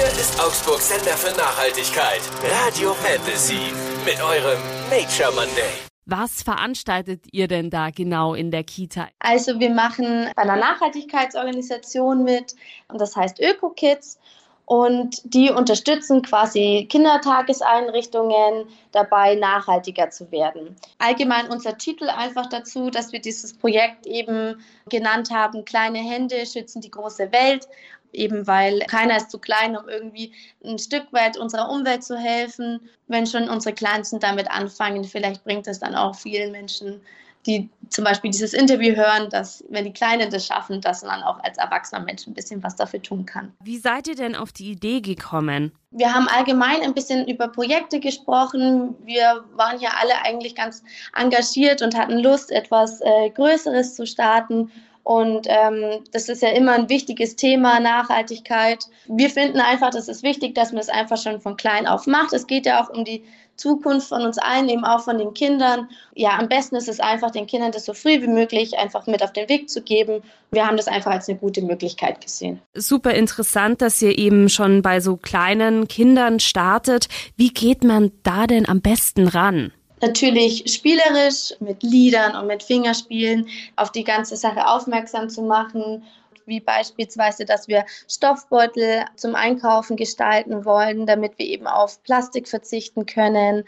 Hier ist Augsburg Sender für Nachhaltigkeit. Radio Fantasy mit eurem Nature Monday. Was veranstaltet ihr denn da genau in der Kita? Also wir machen bei einer Nachhaltigkeitsorganisation mit und das heißt ÖkoKids und die unterstützen quasi Kindertageseinrichtungen dabei, nachhaltiger zu werden. Allgemein unser Titel einfach dazu, dass wir dieses Projekt eben genannt haben, kleine Hände schützen die große Welt, eben weil keiner ist zu klein, um irgendwie ein Stück weit unserer Umwelt zu helfen. Wenn schon unsere Kleinsten damit anfangen, vielleicht bringt es dann auch vielen Menschen die zum Beispiel dieses Interview hören, dass wenn die Kleinen das schaffen, dass man auch als erwachsener Mensch ein bisschen was dafür tun kann. Wie seid ihr denn auf die Idee gekommen? Wir haben allgemein ein bisschen über Projekte gesprochen. Wir waren ja alle eigentlich ganz engagiert und hatten Lust, etwas äh, Größeres zu starten. Und ähm, das ist ja immer ein wichtiges Thema, Nachhaltigkeit. Wir finden einfach, das ist wichtig, dass man es einfach schon von klein auf macht. Es geht ja auch um die Zukunft von uns allen, eben auch von den Kindern. Ja, am besten ist es einfach, den Kindern das so früh wie möglich einfach mit auf den Weg zu geben. Wir haben das einfach als eine gute Möglichkeit gesehen. Super interessant, dass ihr eben schon bei so kleinen Kindern startet. Wie geht man da denn am besten ran? Natürlich spielerisch mit Liedern und mit Fingerspielen auf die ganze Sache aufmerksam zu machen wie beispielsweise, dass wir Stoffbeutel zum Einkaufen gestalten wollen, damit wir eben auf Plastik verzichten können.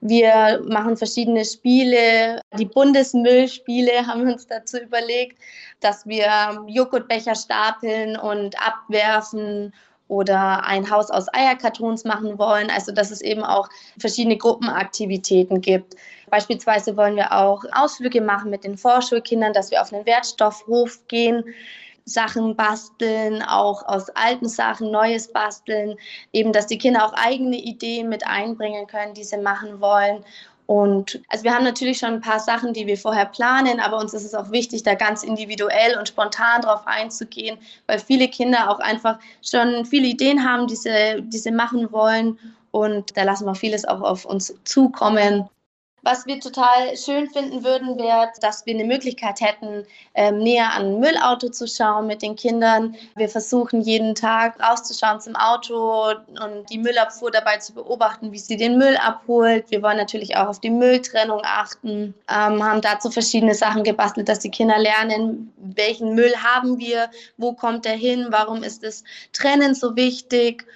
Wir machen verschiedene Spiele. Die Bundesmüllspiele haben wir uns dazu überlegt, dass wir Joghurtbecher stapeln und abwerfen oder ein Haus aus Eierkartons machen wollen. Also dass es eben auch verschiedene Gruppenaktivitäten gibt. Beispielsweise wollen wir auch Ausflüge machen mit den Vorschulkindern, dass wir auf einen Wertstoffhof gehen Sachen basteln, auch aus alten Sachen Neues basteln, eben, dass die Kinder auch eigene Ideen mit einbringen können, die sie machen wollen. Und also wir haben natürlich schon ein paar Sachen, die wir vorher planen, aber uns ist es auch wichtig, da ganz individuell und spontan drauf einzugehen, weil viele Kinder auch einfach schon viele Ideen haben, die sie, die sie machen wollen. Und da lassen wir vieles auch auf uns zukommen. Was wir total schön finden würden, wäre, dass wir eine Möglichkeit hätten, ähm, näher an ein Müllauto zu schauen mit den Kindern. Wir versuchen jeden Tag rauszuschauen zum Auto und die Müllabfuhr dabei zu beobachten, wie sie den Müll abholt. Wir wollen natürlich auch auf die Mülltrennung achten, ähm, haben dazu verschiedene Sachen gebastelt, dass die Kinder lernen, welchen Müll haben wir, wo kommt er hin, warum ist das Trennen so wichtig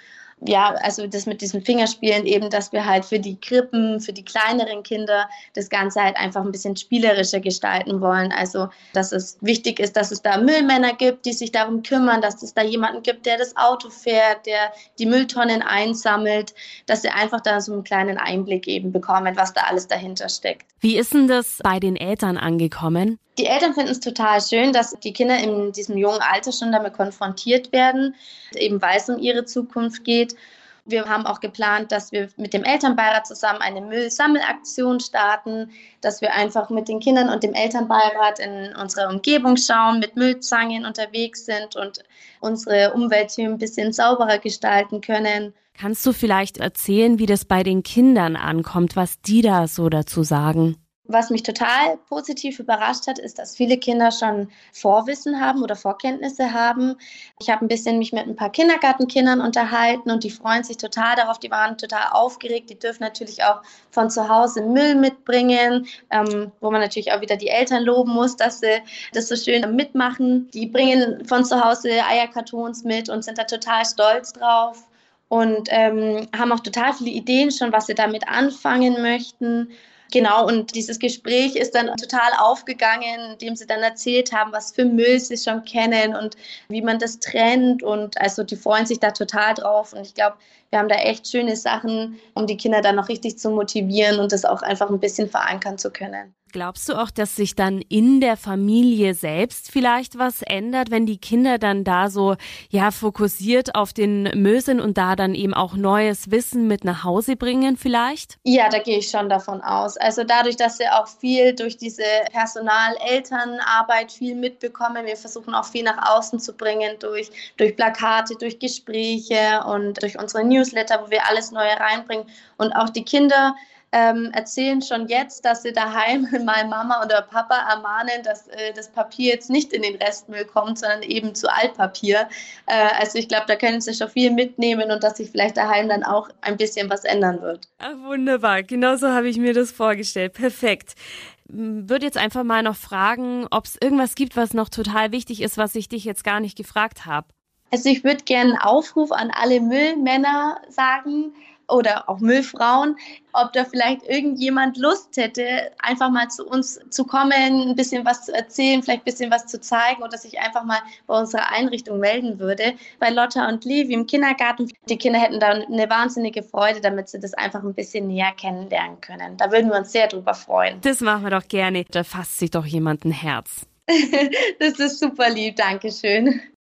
ja, also das mit diesen Fingerspielen eben, dass wir halt für die Krippen, für die kleineren Kinder das Ganze halt einfach ein bisschen spielerischer gestalten wollen. Also, dass es wichtig ist, dass es da Müllmänner gibt, die sich darum kümmern, dass es da jemanden gibt, der das Auto fährt, der die Mülltonnen einsammelt, dass sie einfach da so einen kleinen Einblick eben bekommen, was da alles dahinter steckt. Wie ist denn das bei den Eltern angekommen? Die Eltern finden es total schön, dass die Kinder in diesem jungen Alter schon damit konfrontiert werden, eben weil es um ihre Zukunft geht. Wir haben auch geplant, dass wir mit dem Elternbeirat zusammen eine Müllsammelaktion starten, dass wir einfach mit den Kindern und dem Elternbeirat in unserer Umgebung schauen, mit Müllzangen unterwegs sind und unsere Umwelt ein bisschen sauberer gestalten können. Kannst du vielleicht erzählen, wie das bei den Kindern ankommt, was die da so dazu sagen? Was mich total positiv überrascht hat, ist, dass viele Kinder schon Vorwissen haben oder Vorkenntnisse haben. Ich habe ein bisschen mich mit ein paar Kindergartenkindern unterhalten und die freuen sich total darauf. Die waren total aufgeregt. Die dürfen natürlich auch von zu Hause Müll mitbringen, ähm, wo man natürlich auch wieder die Eltern loben muss, dass sie das so schön mitmachen. Die bringen von zu Hause Eierkartons mit und sind da total stolz drauf und ähm, haben auch total viele Ideen schon, was sie damit anfangen möchten. Genau, und dieses Gespräch ist dann total aufgegangen, indem sie dann erzählt haben, was für Müll sie schon kennen und wie man das trennt. Und also die freuen sich da total drauf. Und ich glaube, wir haben da echt schöne Sachen, um die Kinder dann noch richtig zu motivieren und das auch einfach ein bisschen verankern zu können. Glaubst du auch, dass sich dann in der Familie selbst vielleicht was ändert, wenn die Kinder dann da so ja fokussiert auf den sind und da dann eben auch neues Wissen mit nach Hause bringen vielleicht? Ja, da gehe ich schon davon aus. Also dadurch, dass wir auch viel durch diese Personal-Elternarbeit viel mitbekommen, wir versuchen auch viel nach außen zu bringen durch, durch Plakate, durch Gespräche und durch unsere Newsletter, wo wir alles Neue reinbringen und auch die Kinder ähm, erzählen schon jetzt, dass sie daheim mal Mama oder Papa ermahnen, dass äh, das Papier jetzt nicht in den Restmüll kommt, sondern eben zu Altpapier. Äh, also ich glaube, da können sie schon viel mitnehmen und dass sich vielleicht daheim dann auch ein bisschen was ändern wird. Ach, wunderbar, genau so habe ich mir das vorgestellt. Perfekt würde jetzt einfach mal noch fragen, ob es irgendwas gibt, was noch total wichtig ist, was ich dich jetzt gar nicht gefragt habe. Also ich würde gerne einen Aufruf an alle Müllmänner sagen oder auch Müllfrauen, ob da vielleicht irgendjemand Lust hätte, einfach mal zu uns zu kommen, ein bisschen was zu erzählen, vielleicht ein bisschen was zu zeigen oder sich einfach mal bei unserer Einrichtung melden würde. Bei Lotta und Levi im Kindergarten, die Kinder hätten da eine wahnsinnige Freude, damit sie das einfach ein bisschen näher kennenlernen können. Da würden wir uns sehr drüber freuen. Das machen wir doch gerne. Da fasst sich doch jemand ein Herz. das ist super lieb, Dankeschön.